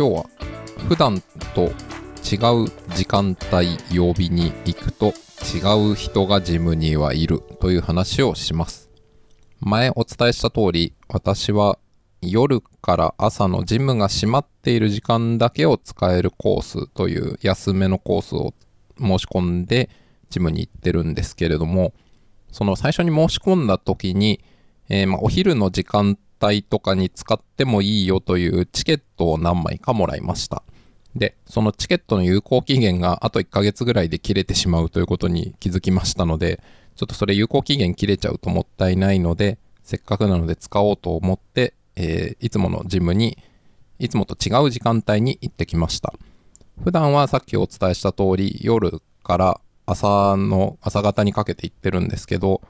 今日は普段と違う時間帯曜日に行くと違う人がジムにはいるという話をします。前お伝えした通り私は夜から朝のジムが閉まっている時間だけを使えるコースという安めのコースを申し込んでジムに行ってるんですけれどもその最初に申し込んだ時に、えーまお昼の時間帯とかに使ってもいいよというチケットを何枚かもらいました。で、そのチケットの有効期限があと1ヶ月ぐらいで切れてしまうということに気づきましたので、ちょっとそれ有効期限切れちゃうともったいないので、せっかくなので使おうと思って、えーいつものジムに、いつもと違う時間帯に行ってきました。普段はさっきお伝えした通り、夜から朝の、朝方にかけて行ってるんですけど、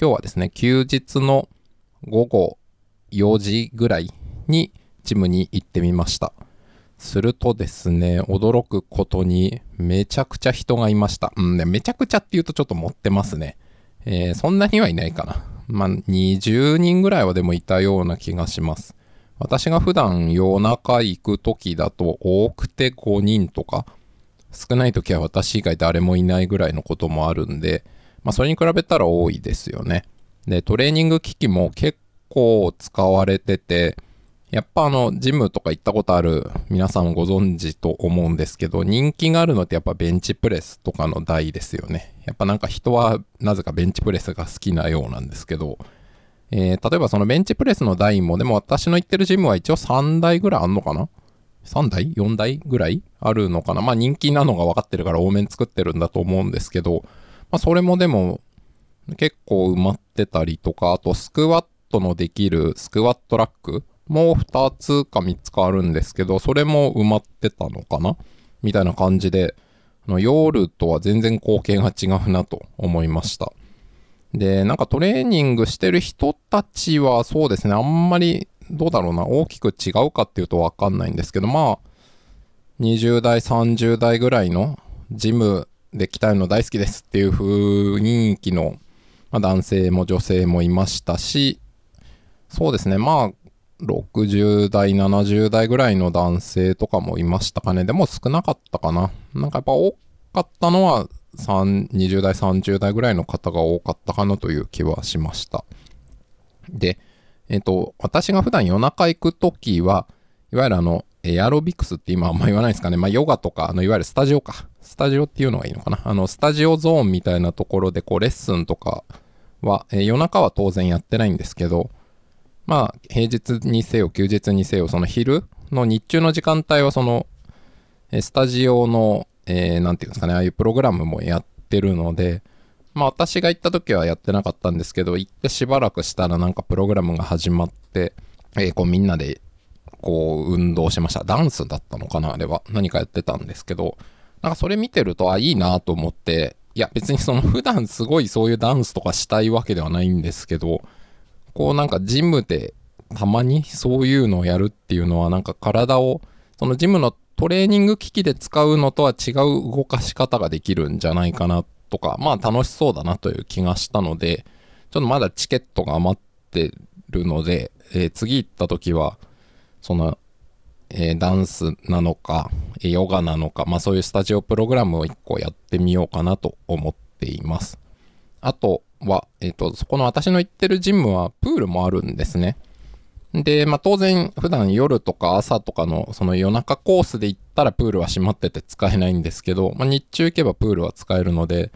今日はですね、休日の午後4時ぐらいにジムに行ってみました。するとですね、驚くことにめちゃくちゃ人がいました。うんね、めちゃくちゃって言うとちょっと持ってますね。えーそんなにはいないかな。まあ、20人ぐらいはでもいたような気がします。私が普段夜中行く時だと多くて5人とか、少ない時は私以外誰もいないぐらいのこともあるんで、まあそれに比べたら多いですよね。で、トレーニング機器も結構使われてて、やっぱあの、ジムとか行ったことある皆さんご存知と思うんですけど、人気があるのってやっぱベンチプレスとかの台ですよね。やっぱなんか人はなぜかベンチプレスが好きなようなんですけど、えー例えばそのベンチプレスの台も、でも私の行ってるジムは一応3台ぐらいあんのかな ?3 台 ?4 台ぐらい？あるのかな？まあ人気なのが分かってるから多めに作ってるんだと思うんですけど、まあそれもでも結構埋まってたりとか、あとスクワットのできるスクワットラックもう2つか3つかあるんですけど、それも埋まってたのかな？みたいな感じで、あの夜とは全然光景が違うなと思いました。で、なんかトレーニングしてる人たちはそうですね、あんまりどうだろうな、大きく違うかっていうとわかんないんですけど、まあ、20代、30代ぐらいのジムで鍛えるの大好きですっていう雰囲気の、まあ、男性も女性もいましたし、そうですね、まあ、60代、70代ぐらいの男性とかもいましたかね。でも少なかったかな。なんかやっぱ多かったのは、20代、30代ぐらいの方が多かったかなという気はしました。で、えっ、と、私が普段夜中行くときは、いわゆるあの、エアロビクスって今あんま言わないですかね。まあ、ヨガとか、あの、いわゆるスタジオか。スタジオっていうのがいいのかな。あの、スタジオゾーンみたいなところで、こう、レッスンとかは、えー夜中は当然やってないんですけど、まあ、平日にせよ、休日にせよ、その昼の日中の時間帯は、その、スタジオの、えーなんていうんですかね、ああいうプログラムもやってるので、まあ私が行った時はやってなかったんですけど、行ってしばらくしたらなんかプログラムが始まって、えーこうみんなで、こう運動しました。ダンスだったのかなあれは。何かやってたんですけど、なんかそれ見てると、あ、いいなと思って、いや別にその普段すごいそういうダンスとかしたいわけではないんですけど、こうなんかジムでたまにそういうのをやるっていうのはなんか体をそのジムのトレーニング機器で使うのとは違う動かし方ができるんじゃないかなとかまあ楽しそうだなという気がしたのでちょっとまだチケットが余ってるので、えー次行った時はその、えーダンスなのかヨガなのかまあそういうスタジオプログラムを1個やってみようかなと思っています。あとは、えっ、と、そこの私の行ってるジムはプールもあるんですね。で、まあ当然普段夜とか朝とかのその夜中コースで行ったらプールは閉まってて使えないんですけど、まあ日中行けばプールは使えるので、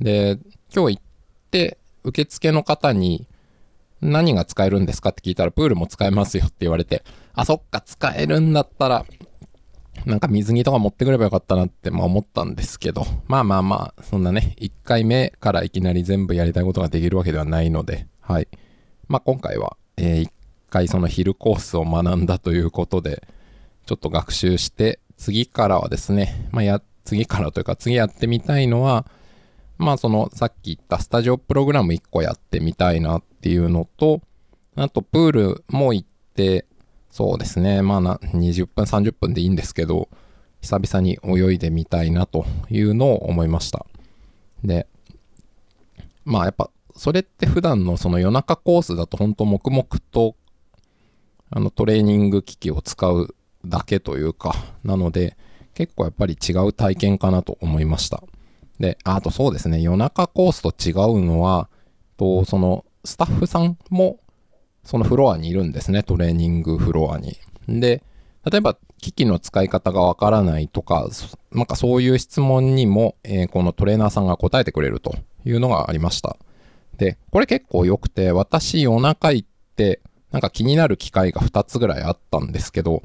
で、今日行って受付の方に何が使えるんですかって聞いたらプールも使えますよって言われて、あ、そっか、使えるんだったら、なんか水着とか持ってくればよかったなってまあ思ったんですけど、まあまあまあ、そんなね、1回目からいきなり全部やりたいことができるわけではないので、はい。まあ今回は、え1回その昼コースを学んだということで、ちょっと学習して、次からはですね、まあや、次からというか次やってみたいのは、まあそのさっき言ったスタジオプログラム1個やってみたいなっていうのと、あとプールも行って、そうですね。まあな、20分、30分でいいんですけど、久々に泳いでみたいなというのを思いました。で、まあやっぱ、それって普段のその夜中コースだと本当黙々と、あのトレーニング機器を使うだけというか、なので、結構やっぱり違う体験かなと思いました。で、あとそうですね、夜中コースと違うのは、と、その、スタッフさんも、そのフロアにいるんですね、トレーニングフロアに。で、例えば、機器の使い方がわからないとか、なんかそういう質問にも、えー、このトレーナーさんが答えてくれるというのがありました。で、これ結構良くて、私夜中行って、なんか気になる機械が2つぐらいあったんですけど、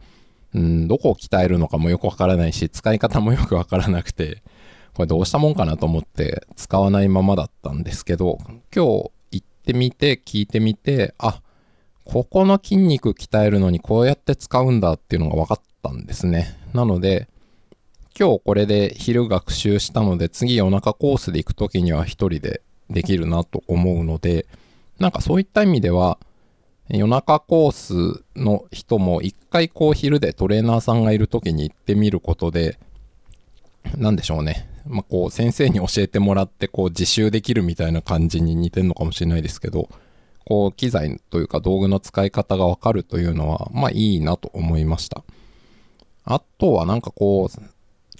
うん、どこを鍛えるのかもよくわからないし、使い方もよくわからなくて、これどうしたもんかなと思って使わないままだったんですけど、今日行ってみて聞いてみて、あ、ここの筋肉鍛えるのにこうやって使うんだっていうのが分かったんですね。なので、今日これで昼学習したので、次夜中コースで行くときには一人でできるなと思うので、なんかそういった意味では、夜中コースの人も一回こう昼でトレーナーさんがいる時に行ってみることで、なんでしょうね。まあ、こう先生に教えてもらってこう自習できるみたいな感じに似てるのかもしれないですけど、こう機材というか道具の使い方がわかるというのは、まあいいなと思いました。あとはなんかこう、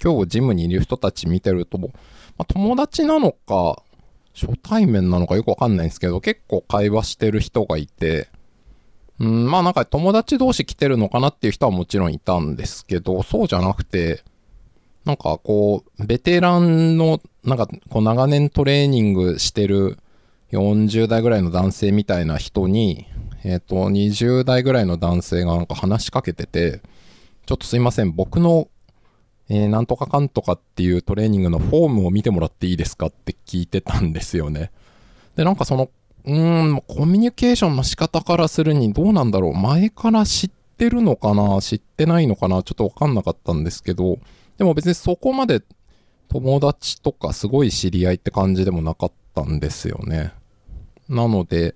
今日ジムにいる人たち見てると、まあ、友達なのか、初対面なのかよくわかんないんですけど、結構会話してる人がいて、うん、まあなんか友達同士来てるのかなっていう人はもちろんいたんですけど、そうじゃなくて、なんかこう、ベテランの、なんかこう長年トレーニングしてる40代ぐらいの男性みたいな人に、えっ、ー、と、20代ぐらいの男性がなんか話しかけてて、ちょっとすいません、僕の、えー、なんとかかんとかっていうトレーニングのフォームを見てもらっていいですかって聞いてたんですよね。で、なんかそのうーん、コミュニケーションの仕方からするにどうなんだろう。前から知ってるのかな知ってないのかなちょっとわかんなかったんですけど、でも別にそこまで友達とかすごい知り合いって感じでもなかったんですよね。なので、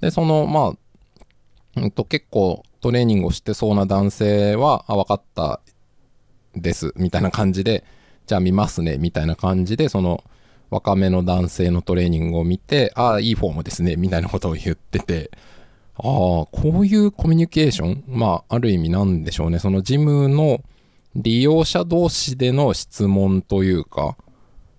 で、その、まあ、うんと結構トレーニングをしてそうな男性は、あ、わかったです、みたいな感じで、じゃあ見ますね、みたいな感じで、その、若めの男性のトレーニングを見て、ああ、いいフォームですね、みたいなことを言ってて、ああ、こういうコミュニケーション、まあ、ある意味なんでしょうね。そのジムの利用者同士での質問というか、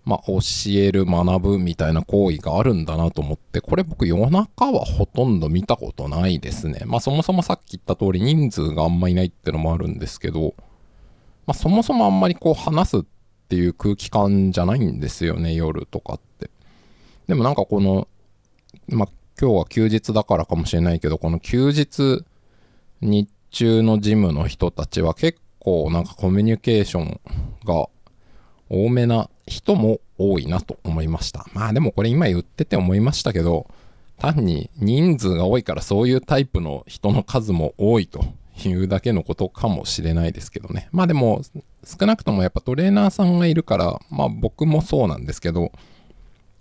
まあ、教える、学ぶみたいな行為があるんだなと思って、これ僕夜中はほとんど見たことないですね。まあ、そもそもさっき言った通り人数があんまいないってのもあるんですけど、まあ、そもそもあんまりこう話すっていう空気感じゃないんですよね、夜とかって。でもなんかこの、まあ、今日は休日だからかもしれないけど、この休日、日中のジムの人たちは結構なんかコミュニケーションが多めな人も多いなと思いました。まあでもこれ今言ってて思いましたけど、単に人数が多いからそういうタイプの人の数も多いというだけのことかもしれないですけどね。まあでも、少なくともやっぱトレーナーさんがいるから、まあ僕もそうなんですけど、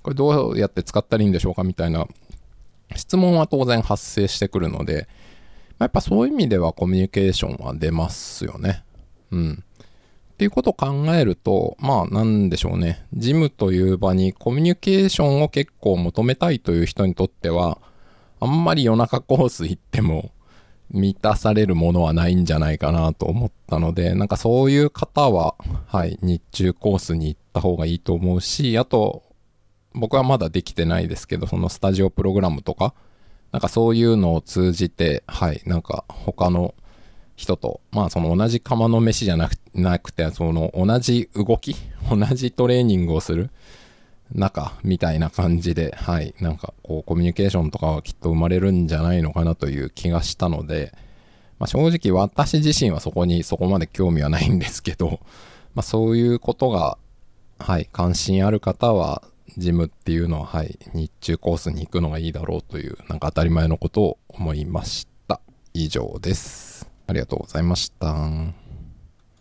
これどうやって使ったらいいんでしょうかみたいな質問は当然発生してくるので、まあ、やっぱそういう意味ではコミュニケーションは出ますよね。うん。っていうことを考えると、まあなんでしょうね。ジムという場にコミュニケーションを結構求めたいという人にとっては、あんまり夜中コース行っても、満たされるものはないんじゃないかなと思ったので、なんかそういう方は、はい、日中コースに行った方がいいと思うし、あと、僕はまだできてないですけど、そのスタジオプログラムとか、なんかそういうのを通じて、はい、なんか他の人と、まあその同じ釜の飯じゃなくなくて、その同じ動き、同じトレーニングをする中みたいな感じで、はい、なんかこうコミュニケーションとかはきっと生まれるんじゃないのかなという気がしたので、まあ、正直私自身はそこにそこまで興味はないんですけど、まあ、そういうことが、はい、関心ある方は、ジムっていうのは、はい、日中コースに行くのがいいだろうという、なんか当たり前のことを思いました。以上です。ありがとうございました。